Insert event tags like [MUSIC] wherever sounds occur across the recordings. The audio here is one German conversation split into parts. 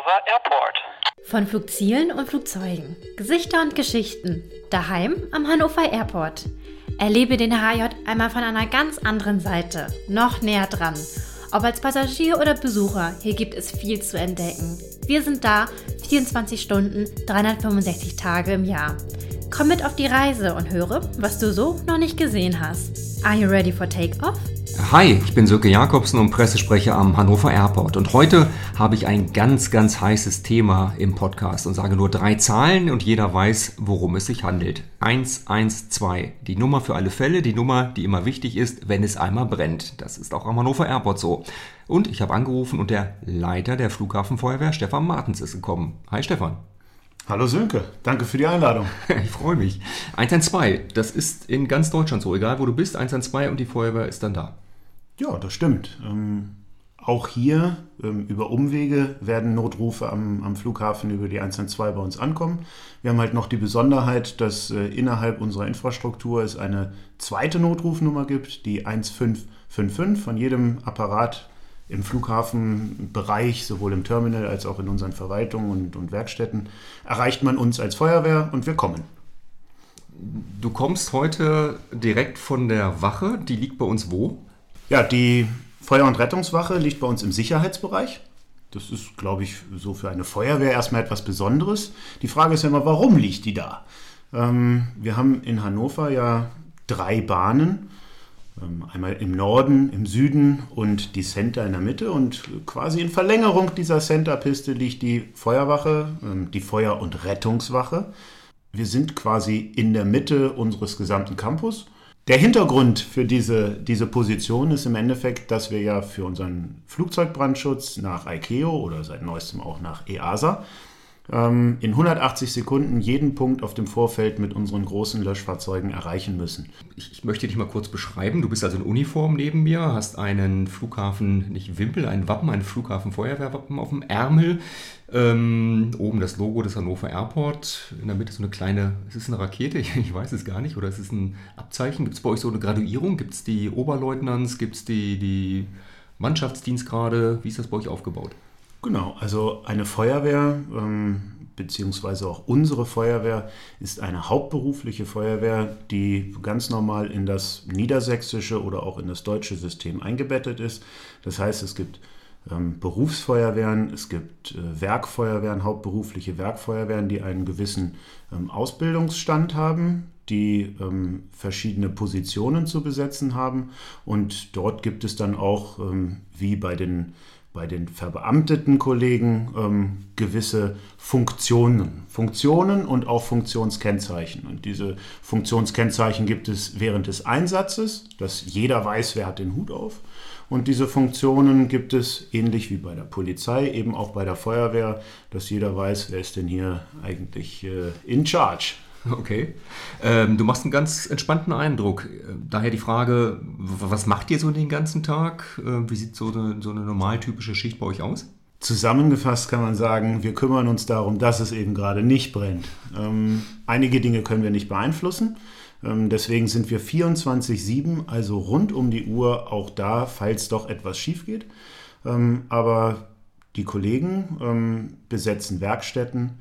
Hannover Airport. Von Flugzielen und Flugzeugen, Gesichter und Geschichten, daheim am Hannover Airport. Erlebe den HJ einmal von einer ganz anderen Seite, noch näher dran. Ob als Passagier oder Besucher, hier gibt es viel zu entdecken. Wir sind da 24 Stunden, 365 Tage im Jahr. Komm mit auf die Reise und höre, was du so noch nicht gesehen hast. Are you ready for takeoff? Hi, ich bin Sönke Jakobsen und Pressesprecher am Hannover Airport. Und heute habe ich ein ganz, ganz heißes Thema im Podcast und sage nur drei Zahlen und jeder weiß, worum es sich handelt. 112, die Nummer für alle Fälle, die Nummer, die immer wichtig ist, wenn es einmal brennt. Das ist auch am Hannover Airport so. Und ich habe angerufen und der Leiter der Flughafenfeuerwehr, Stefan Martens, ist gekommen. Hi Stefan. Hallo Sönke, danke für die Einladung. [LAUGHS] Ich freue mich. 112, das ist in ganz Deutschland so, egal wo du bist, 112 und die Feuerwehr ist dann da. Ja, das stimmt. Ähm, auch hier ähm, über Umwege werden Notrufe am, am, Flughafen über die 112 bei uns ankommen. Wir haben halt noch die Besonderheit, dass äh, innerhalb unserer Infrastruktur es eine zweite Notrufnummer gibt, die 1555 von jedem Apparat im Flughafenbereich, sowohl im Terminal als auch in unseren Verwaltungen und, und Werkstätten, erreicht man uns als Feuerwehr und wir kommen. Du kommst heute direkt von der Wache, die liegt bei uns wo? Ja, die Feuer- und Rettungswache liegt bei uns im Sicherheitsbereich. Das ist, glaube ich, so für eine Feuerwehr erstmal etwas Besonderes. Die Frage ist ja immer, warum liegt die da? Ähm, wir haben in Hannover ja drei Bahnen ähm, einmal im Norden, im Süden und die Center in der Mitte. Und quasi in Verlängerung dieser Centerpiste liegt die Feuerwache, ähm, die Feuer- und Rettungswache. Wir sind quasi in der Mitte unseres gesamten Campus. Der Hintergrund für diese, diese Position ist im Endeffekt, dass wir ja für unseren Flugzeugbrandschutz nach ICAO oder seit neuestem auch nach EASA ähm, in 180 Sekunden jeden Punkt auf dem Vorfeld mit unseren großen Löschfahrzeugen erreichen müssen. Ich, ich, möchte dich mal kurz beschreiben. Du bist also in Uniform neben mir, hast einen Flughafen, nicht Wimpel, ein Wappen, ein Flughafen-Feuerwehrwappen auf dem Ärmel. Ähm, oben das Logo des Hannover Airport. In der Mitte so eine kleine, ist es eine Rakete? [LAUGHS] Ich, weiß es gar nicht. Oder ist es ein Abzeichen? Gibt es bei euch so eine Graduierung? Gibt es die Oberleutnants? Gibt es die, die Mannschaftsdienstgrade? Wie ist das bei euch aufgebaut? Genau, also eine Feuerwehr, ähm, beziehungsweise auch unsere Feuerwehr, ist eine hauptberufliche Feuerwehr, die ganz normal in das niedersächsische oder auch in das deutsche System eingebettet ist. Das heißt, es gibt ähm, Berufsfeuerwehren, es gibt äh, Werkfeuerwehren, hauptberufliche Werkfeuerwehren, die einen gewissen ähm, Ausbildungsstand haben, die ähm, verschiedene Positionen zu besetzen haben. Und dort gibt es dann auch, ähm, wie bei den bei den verbeamteten Kollegen ähm, gewisse Funktionen. Funktionen und auch Funktionskennzeichen. Und diese Funktionskennzeichen gibt es während des Einsatzes, dass jeder weiß, wer hat den Hut auf. Und diese Funktionen gibt es ähnlich wie bei der Polizei, eben auch bei der Feuerwehr, dass jeder weiß, wer ist denn hier eigentlich äh, in charge. [LAUGHS] Okay. Ähm, du machst einen ganz entspannten Eindruck. Daher die Frage, was macht ihr so den ganzen Tag? Äh, wie sieht so eine, so eine normaltypische Schicht bei euch aus? Zusammengefasst kann man sagen, wir kümmern uns darum, dass es eben gerade nicht brennt. Ähm, einige Dinge können wir nicht beeinflussen. Ähm, deswegen sind wir 24-7, also rund um die Uhr, auch da, falls doch etwas schief geht. Ähm, aber die Kollegen ähm, besetzen Werkstätten, ähm,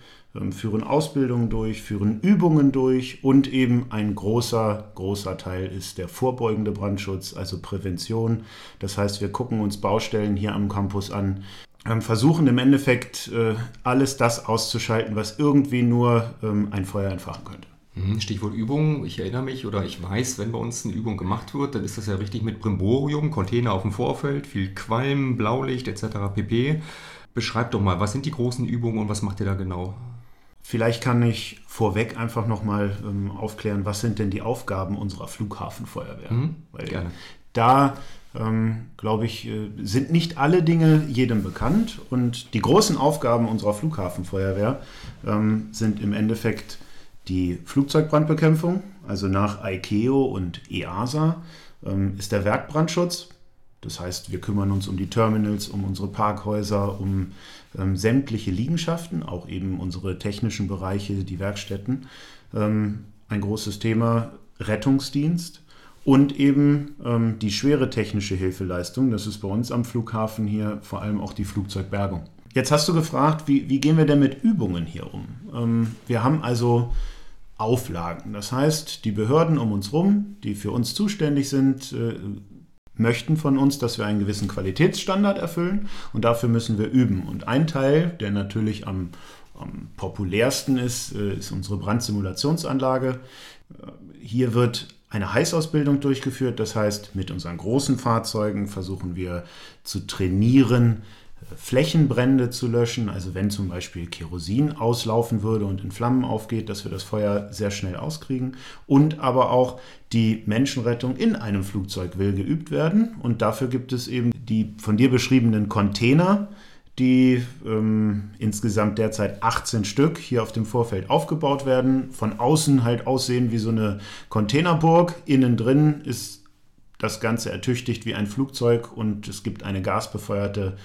führen Ausbildungen durch, führen Übungen durch und eben ein großer, großer Teil ist der vorbeugende Brandschutz, also Prävention. Das heißt, wir gucken uns Baustellen hier am Campus an, ähm, versuchen im Endeffekt äh, alles das auszuschalten, was irgendwie nur ähm, ein Feuer entfachen könnte. Mhm, Stichwort Übung. Ich erinnere mich oder ich weiß, wenn bei uns eine Übung gemacht wird, dann ist das ja richtig mit Brimborium, Container auf dem Vorfeld, viel Qualm, Blaulicht etc. pp. Beschreibt doch mal, was sind die großen Übungen und was macht ihr da genau? Vielleicht kann ich vorweg einfach nochmal ähm, aufklären, was sind denn die Aufgaben unserer Flughafenfeuerwehr? Mhm, Weil gerne. Da, ähm, glaube ich, äh, sind nicht alle Dinge jedem bekannt. Und die großen Aufgaben unserer Flughafenfeuerwehr ähm, sind im Endeffekt die Flugzeugbrandbekämpfung, also nach ICAO und EASA ähm, ist der Werkbrandschutz. Das heißt, wir kümmern uns um die Terminals, um unsere Parkhäuser, um ähm, sämtliche Liegenschaften, auch eben unsere technischen Bereiche, die Werkstätten. Ähm, ein großes Thema Rettungsdienst und eben ähm, die schwere technische Hilfeleistung. Das ist bei uns am Flughafen hier vor allem auch die Flugzeugbergung. Jetzt hast du gefragt, wie, wie gehen wir denn mit Übungen hier um? Ähm, wir haben also Auflagen. Das heißt, die Behörden um uns herum, die für uns zuständig sind, äh, möchten von uns, dass wir einen gewissen Qualitätsstandard erfüllen und dafür müssen wir üben. Und ein Teil, der natürlich am, am populärsten ist, äh, ist unsere Brandsimulationsanlage. Äh, hier wird eine Heißausbildung durchgeführt, das heißt, mit unseren großen Fahrzeugen versuchen wir zu trainieren, Flächenbrände zu löschen. Also wenn zum Beispiel Kerosin auslaufen würde und in Flammen aufgeht, dass wir das Feuer sehr schnell auskriegen. Und aber auch die Menschenrettung in einem Flugzeug will geübt werden. Und dafür gibt es eben die von dir beschriebenen Container, die ähm, insgesamt derzeit 18 Stück hier auf dem Vorfeld aufgebaut werden. Von außen halt aussehen wie so eine Containerburg. Innen drin ist das Ganze ertüchtigt wie ein Flugzeug und es gibt eine gasbefeuerte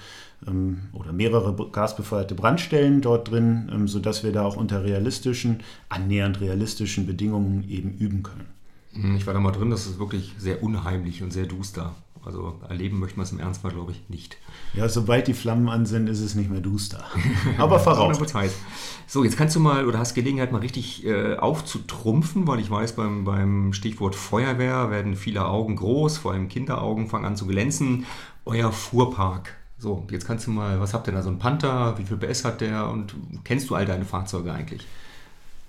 oder mehrere gasbefeuerte Brandstellen dort drin, ähm, sodass wir da auch unter realistischen, annähernd realistischen Bedingungen eben üben können. Mhm, ich war da mal drin, das ist wirklich sehr unheimlich und sehr duster. Also erleben möchte man es im Ernstfall, glaube ich, nicht. Ja, sobald die Flammen an sind, ist es nicht mehr duster. [LAUGHS] Aber voraus. so, jetzt kannst du mal oder hast Gelegenheit, mal richtig äh, aufzutrumpfen, weil ich weiß, beim, beim Stichwort Feuerwehr werden viele Augen groß, vor allem Kinderaugen fangen an zu glänzen. Euer Fuhrpark, so, jetzt kannst du mal, was habt ihr da, so ein Panther, wie viel PS hat der und kennst du all deine Fahrzeuge eigentlich?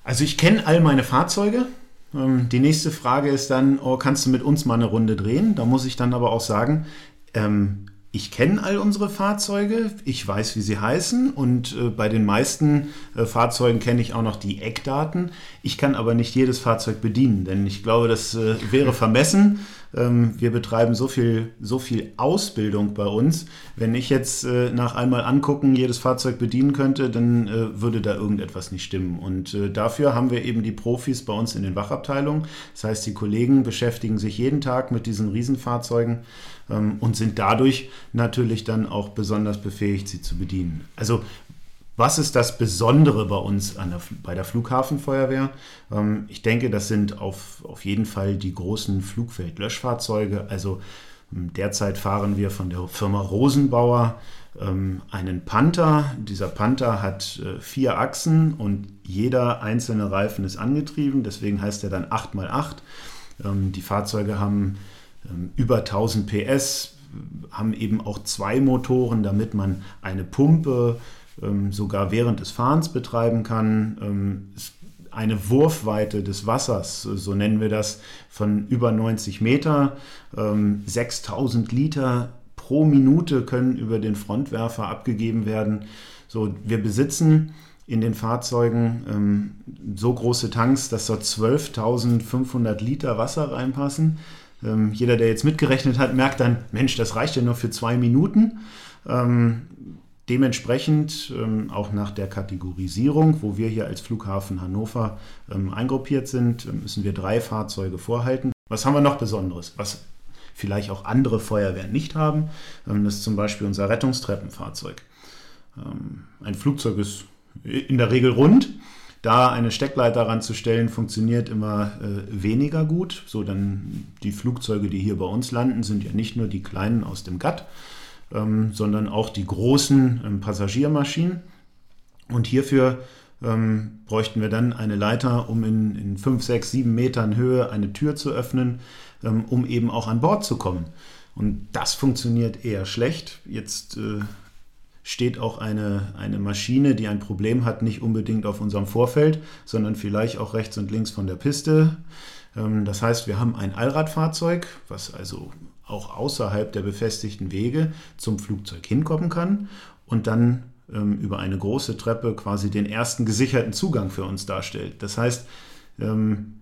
Also ich kenne all meine Fahrzeuge. Ähm, die nächste Frage ist dann, oh, kannst du mit uns mal eine Runde drehen? Da muss ich dann aber auch sagen, ähm, ich kenne all unsere Fahrzeuge, ich weiß, wie sie heißen und äh, bei den meisten äh, Fahrzeugen kenne ich auch noch die Eckdaten. Ich kann aber nicht jedes Fahrzeug bedienen, denn ich glaube, das äh, wäre vermessen. Ähm, wir betreiben so viel, so viel Ausbildung bei uns. Wenn ich jetzt äh, nach einmal angucken jedes Fahrzeug bedienen könnte, dann äh, würde da irgendetwas nicht stimmen. Und äh, dafür haben wir eben die Profis bei uns in den Wachabteilungen. Das heißt, die Kollegen beschäftigen sich jeden Tag mit diesen Riesenfahrzeugen ähm, und sind dadurch natürlich dann auch besonders befähigt, sie zu bedienen. Also was ist das Besondere bei uns der, bei der Flughafenfeuerwehr? Ähm, ich denke, das sind auf, auf jeden Fall die großen Flugfeldlöschfahrzeuge. Also ähm, derzeit fahren wir von der Firma Rosenbauer ähm, einen Panther. Dieser Panther hat äh, vier Achsen und jeder einzelne Reifen ist angetrieben. Deswegen heißt er dann 8x8. die Fahrzeuge haben über 1000 PS, haben eben auch zwei Motoren, damit man eine Pumpe ähm, sogar während des Fahrens betreiben kann. Ähm, eine Wurfweite des Wassers, so nennen wir das, von über 90 Meter. Ähm, 6000 Liter pro Minute können über den Frontwerfer abgegeben werden. So, wir besitzen in den Fahrzeugen ähm, so große Tanks, dass dort 12.500 Liter Wasser reinpassen. Ähm, jeder, der jetzt mitgerechnet hat, merkt dann, Mensch, das reicht ja nur für zwei Minuten. Ähm, Dementsprechend ähm, auch nach der Kategorisierung, wo wir hier als Flughafen Hannover ähm, eingruppiert sind, ähm, müssen wir drei Fahrzeuge vorhalten. Was haben wir noch Besonderes? Was vielleicht auch andere Feuerwehren nicht haben, ähm, das ist zum Beispiel unser Rettungstreppenfahrzeug. Ein Flugzeug ist in der Regel rund. Da eine Steckleiter ranzustellen, funktioniert immer äh, weniger gut. So dann die Flugzeuge, die hier bei uns landen, sind ja nicht nur die kleinen aus dem GATT, ähm, sondern auch die großen ähm, Passagiermaschinen. Und hierfür ähm, bräuchten wir dann eine Leiter, um in, in 5, 6, 7 Metern Höhe eine Tür zu öffnen, ähm, um eben auch an Bord zu kommen. Und das funktioniert eher schlecht. Jetzt äh, steht auch eine, eine Maschine, die ein Problem hat, nicht unbedingt auf unserem Vorfeld, sondern vielleicht auch rechts und links von der Piste. Ähm, das heißt, wir haben ein Allradfahrzeug, was also auch außerhalb der befestigten Wege zum Flugzeug hinkommen kann und dann ähm, über eine große Treppe quasi den ersten gesicherten Zugang für uns darstellt. Das heißt, ähm,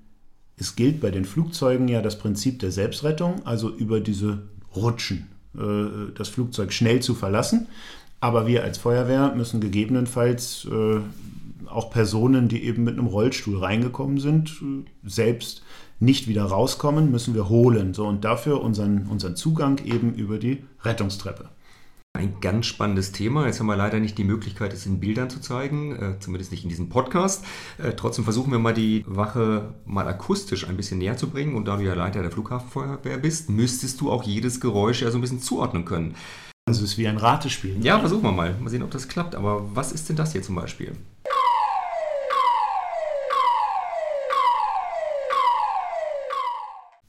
es gilt bei den Flugzeugen ja das Prinzip der Selbstrettung, also über diese Rutschen äh, das Flugzeug schnell zu verlassen. Aber wir als Feuerwehr müssen gegebenenfalls äh, auch Personen, die eben mit einem Rollstuhl reingekommen sind, äh, selbst nicht wieder rauskommen, müssen wir holen. So, und dafür unseren, unseren Zugang eben über die Rettungstreppe. Ein ganz spannendes Thema. Jetzt haben wir leider nicht die Möglichkeit, es in Bildern zu zeigen, äh, zumindest nicht in diesem Podcast. Äh, trotzdem versuchen wir mal die Wache mal akustisch ein bisschen näher zu bringen. Und da du ja Leiter der Flughafenfeuerwehr bist, müsstest du auch jedes Geräusch ja so ein bisschen zuordnen können. Also es ist wie ein Ratespiel. Ja, versuchen wir mal. Mal sehen, ob das klappt. Aber was ist denn das hier zum Beispiel?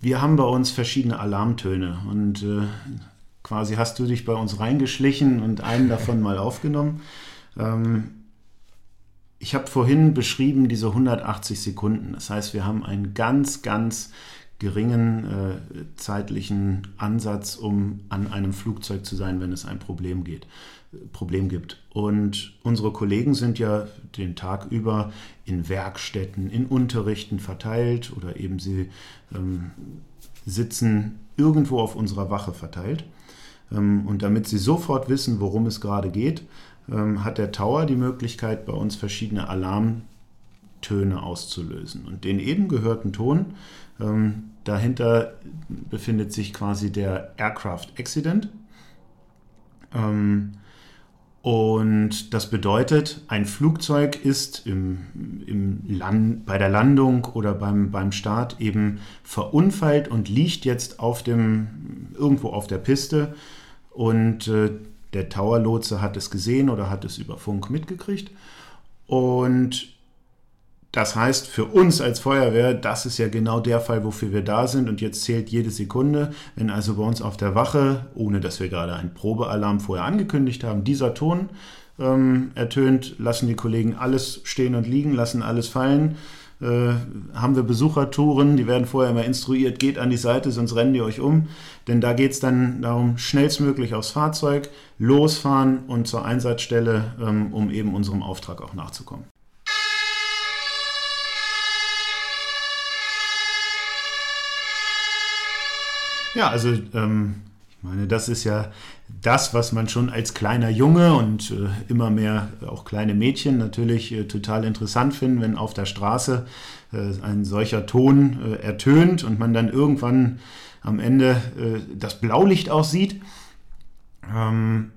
Wir haben bei uns verschiedene Alarmtöne und äh, quasi hast du dich bei uns reingeschlichen und einen davon mal aufgenommen. Ähm, ich habe vorhin beschrieben diese 180 Sekunden. Das heißt, wir haben einen ganz, ganz geringen äh, zeitlichen Ansatz, um an einem Flugzeug zu sein, wenn es ein Problem geht. Problem gibt. Und unsere Kollegen sind ja den Tag über in Werkstätten, in Unterrichten verteilt oder eben sie ähm, sitzen irgendwo auf unserer Wache verteilt. Ähm, und damit sie sofort wissen, worum es gerade geht, ähm, hat der Tower die Möglichkeit, bei uns verschiedene Alarmtöne auszulösen. Und den eben gehörten Ton ähm, dahinter befindet sich quasi der Aircraft Accident. Ähm, und das bedeutet, ein Flugzeug ist im, im Land, bei der Landung oder beim, beim Start eben verunfallt und liegt jetzt auf dem, irgendwo auf der Piste. Und äh, der Tower-Lotse hat es gesehen oder hat es über Funk mitgekriegt. Und das heißt, für uns als Feuerwehr, das ist ja genau der Fall, wofür wir da sind. Und jetzt zählt jede Sekunde. Wenn also bei uns auf der Wache, ohne dass wir gerade einen Probealarm vorher angekündigt haben, dieser Ton ähm, ertönt, lassen die Kollegen alles stehen und liegen, lassen alles fallen. Äh, haben wir Besuchertouren, die werden vorher immer instruiert, geht an die Seite, sonst rennen die euch um. Denn da geht es dann darum, schnellstmöglich aufs Fahrzeug, losfahren und zur Einsatzstelle, ähm, um eben unserem Auftrag auch nachzukommen. Ja, also ähm, ich meine, das ist ja das, was man schon als kleiner Junge und äh, immer mehr auch kleine Mädchen natürlich äh, total interessant finden, wenn auf der Straße äh, ein solcher Ton äh, ertönt und man dann irgendwann am Ende äh, das Blaulicht auch sieht. Ähm,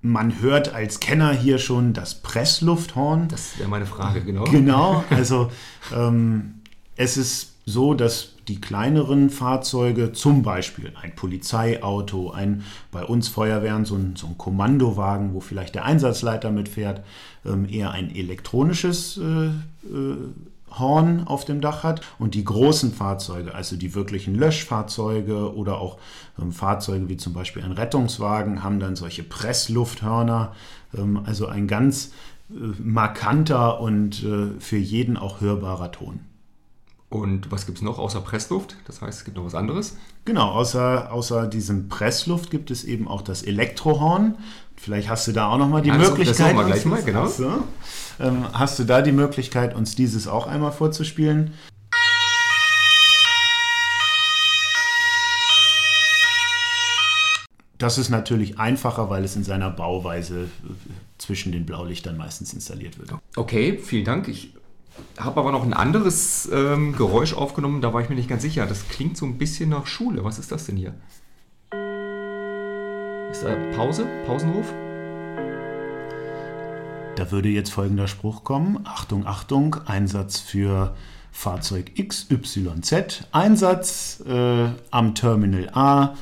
man hört als Kenner hier schon das Presslufthorn. Das wäre meine Frage, genau. Genau, also ähm, es ist so, dass die kleineren Fahrzeuge, zum Beispiel ein Polizeiauto, ein bei uns Feuerwehren so ein, so ein Kommandowagen, wo vielleicht der Einsatzleiter mitfährt, ähm, eher ein elektronisches äh, äh, Horn auf dem Dach hat und die großen Fahrzeuge, also die wirklichen Löschfahrzeuge oder auch ähm, Fahrzeuge wie zum Beispiel ein Rettungswagen, haben dann solche Presslufthörner, ähm, also ein ganz äh, markanter und äh, für jeden auch hörbarer Ton. Und was gibt es noch außer Pressluft? Das heißt, es gibt noch was anderes? Genau, außer, außer diesem Pressluft gibt es eben auch das Elektrohorn. Vielleicht hast du da auch nochmal die also, Möglichkeit. Das wir gleich mal, genau. Hast du, ähm, hast du da die Möglichkeit, uns dieses auch einmal vorzuspielen? Das ist natürlich einfacher, weil es in seiner Bauweise äh, zwischen den Blaulichtern meistens installiert wird. Okay, vielen Dank. Ich habe aber noch ein anderes ähm, Geräusch aufgenommen, da war ich mir nicht ganz sicher. Das klingt so ein bisschen nach Schule. Was ist das denn hier? Ist da Pause? Pausenruf? Da würde jetzt folgender Spruch kommen. Achtung, Achtung, Einsatz für Fahrzeug XYZ. Einsatz äh, am Terminal A,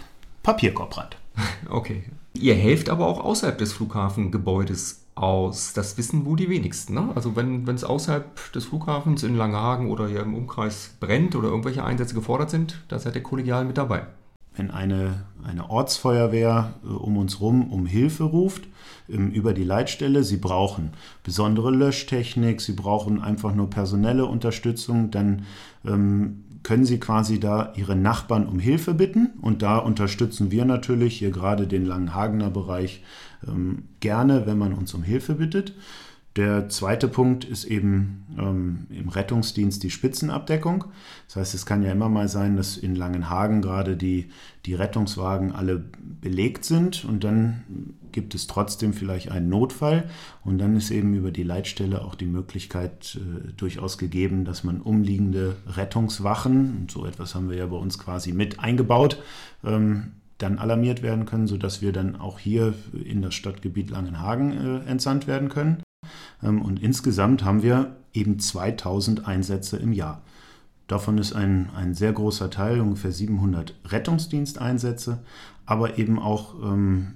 Papierkorbrand. [LAUGHS] Okay. Ihr helft aber auch außerhalb des Flughafengebäudes aus. Das wissen wohl die wenigsten. Ne? Also wenn es außerhalb des Flughafens in Langenhagen oder hier im Umkreis brennt oder irgendwelche Einsätze gefordert sind, da seid ihr kollegial mit dabei. Wenn eine, eine Ortsfeuerwehr äh, um uns rum um Hilfe ruft, ähm, über die Leitstelle, sie brauchen besondere Löschtechnik, sie brauchen einfach nur personelle Unterstützung, dann ähm, können Sie quasi da Ihre Nachbarn um Hilfe bitten. Und da unterstützen wir natürlich hier gerade den Langenhagener Bereich ähm, gerne, wenn man uns um Hilfe bittet. Der zweite Punkt ist eben ähm, im Rettungsdienst die Spitzenabdeckung. Das heißt, es kann ja immer mal sein, dass in Langenhagen gerade die, die Rettungswagen alle belegt sind und dann gibt es trotzdem vielleicht einen Notfall und dann ist eben über die Leitstelle auch die Möglichkeit äh, durchaus gegeben, dass man umliegende Rettungswachen, und so etwas haben wir ja bei uns quasi mit eingebaut, ähm, dann alarmiert werden können, sodass wir dann auch hier in das Stadtgebiet Langenhagen äh, entsandt werden können. Ähm, und insgesamt haben wir eben 2000 Einsätze im Jahr. Davon ist ein, ein sehr großer Teil, ungefähr 700 Rettungsdiensteinsätze, aber eben auch ähm,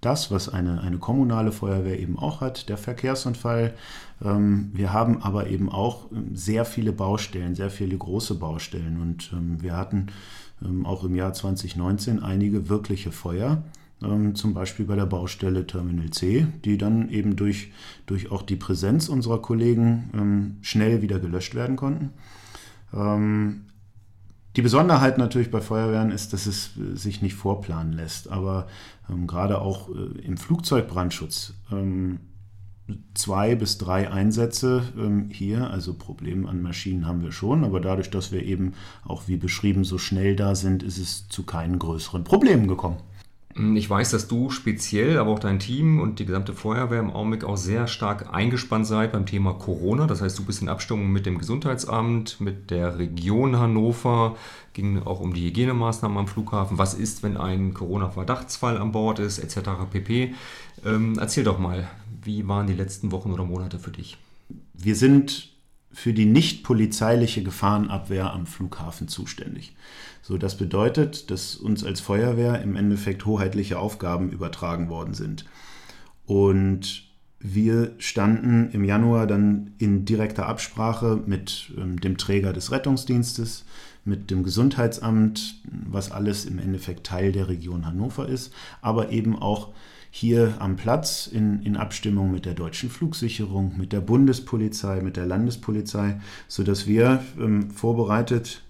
das, was eine, eine kommunale Feuerwehr eben auch hat, der Verkehrsunfall. Ähm, wir haben aber eben auch ähm, sehr viele Baustellen, sehr viele große Baustellen. Und ähm, wir hatten ähm, auch im Jahr 2019 einige wirkliche Feuer zum Beispiel bei der Baustelle Terminal C, die dann eben durch, durch auch die Präsenz unserer Kollegen ähm, schnell wieder gelöscht werden konnten. Ähm, die Besonderheit natürlich bei Feuerwehren ist, dass es äh, sich nicht vorplanen lässt, aber ähm, gerade auch äh, im Flugzeugbrandschutz ähm, zwei bis drei Einsätze ähm, hier, also Probleme an Maschinen haben wir schon, aber dadurch, dass wir eben auch wie beschrieben so schnell da sind, ist es zu keinen größeren Problemen gekommen. Hm, ich weiß, dass du speziell, aber auch dein Team und die gesamte Feuerwehr im Augenblick auch sehr stark eingespannt seid beim Thema Corona. Das heißt, du bist in Abstimmung mit dem Gesundheitsamt, mit der Region Hannover, ging auch um die Hygienemaßnahmen am Flughafen. Was ist, wenn ein Corona-Verdachtsfall an Bord ist, etc. pp. Ähm, erzähl doch mal, wie waren die letzten Wochen oder Monate für dich? Wir sind für die nicht polizeiliche Gefahrenabwehr am Flughafen zuständig. So, das bedeutet, dass uns als Feuerwehr im Endeffekt hoheitliche Aufgaben übertragen worden sind. Und wir standen im Januar dann in direkter Absprache mit ähm, dem Träger des Rettungsdienstes, mit dem Gesundheitsamt, was alles im Endeffekt Teil der Region Hannover ist, aber eben auch hier am Platz in, in Abstimmung mit der deutschen Flugsicherung, mit der Bundespolizei, mit der Landespolizei, sodass wir ähm, vorbereitet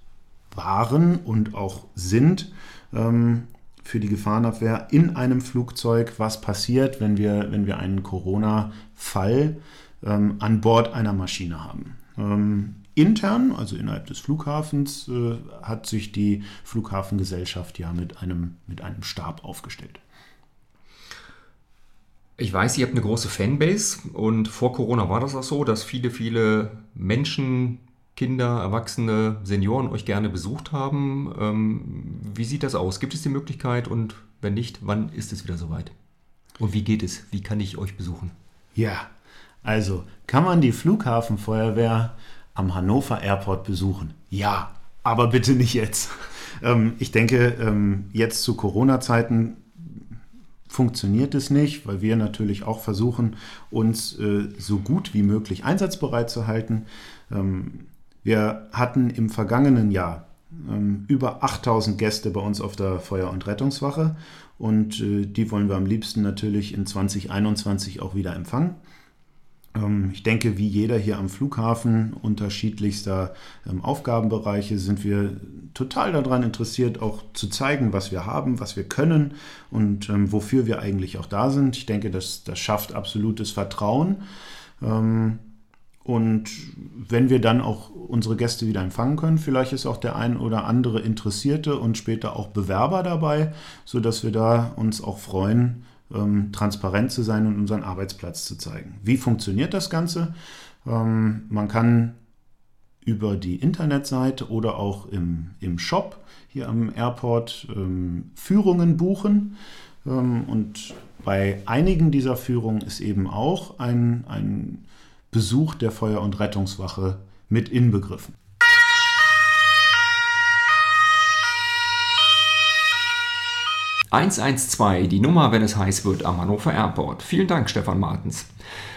waren und auch sind ähm, für die Gefahrenabwehr in einem Flugzeug, was passiert, wenn wir, wenn wir einen Corona-Fall ähm, an Bord einer Maschine haben. Ähm, intern, also innerhalb des Flughafens, äh, hat sich die Flughafengesellschaft ja mit einem, mit einem Stab aufgestellt. Ich weiß, ihr habt eine große Fanbase und vor Corona war das auch so, dass viele, viele Menschen, Kinder, Erwachsene, Senioren euch gerne besucht haben. Ähm, wie sieht das aus? Gibt es die Möglichkeit und wenn nicht, wann ist es wieder soweit? Und wie geht es? Wie kann ich euch besuchen? Ja, also kann man die Flughafenfeuerwehr am Hannover Airport besuchen? Ja, aber bitte nicht jetzt. [LAUGHS] Ähm, ich denke, ähm, jetzt zu Corona-Zeiten funktioniert es nicht, weil wir natürlich auch versuchen, uns äh, so gut wie möglich einsatzbereit zu halten. Ähm, wir hatten im vergangenen Jahr ähm, über 8000 Gäste bei uns auf der Feuer- und Rettungswache und äh, die wollen wir am liebsten natürlich in 2021 auch wieder empfangen. Ähm, ich denke, wie jeder hier am Flughafen unterschiedlichster ähm, Aufgabenbereiche sind wir total daran interessiert, auch zu zeigen, was wir haben, was wir können und ähm, wofür wir eigentlich auch da sind. Ich denke, das, das schafft absolutes Vertrauen. Und wenn wir dann auch unsere Gäste wieder empfangen können, vielleicht ist auch der ein oder andere Interessierte und später auch Bewerber dabei, sodass wir da uns auch freuen, ähm, transparent zu sein und unseren Arbeitsplatz zu zeigen. Wie funktioniert das Ganze? Ähm, man kann über die Internetseite oder auch im, im Shop hier am Airport ähm, Führungen buchen. Ähm, und bei einigen dieser Führungen ist eben auch ein, ein Besuch der Feuer- und Rettungswache mit inbegriffen. 112, die Nummer, wenn es heiß wird, am Hannover Airport. Vielen Dank, Stefan Martens.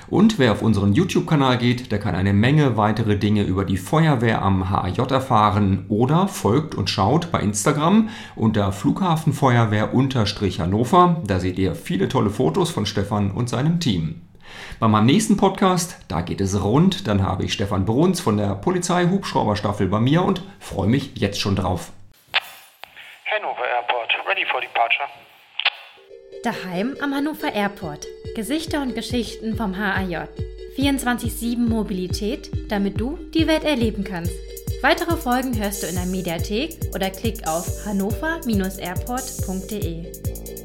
Und wer auf unseren YouTube-Kanal geht, der kann eine Menge weitere Dinge über die Feuerwehr am HAJ erfahren oder folgt und schaut bei Instagram unter Flughafenfeuerwehr-Hannover. Da seht ihr viele tolle Fotos von Stefan und seinem Team. Bei meinem nächsten Podcast, da geht es rund, dann habe ich Stefan Bruns von der Polizei Hubschrauberstaffel bei mir und freue mich jetzt schon drauf. Ready for departure. Daheim am Hannover Airport. Gesichter und Geschichten vom HAJ. 24-7 Mobilität, damit du die Welt erleben kannst. Weitere Folgen hörst du in der Mediathek oder klick auf hannover-airport.de.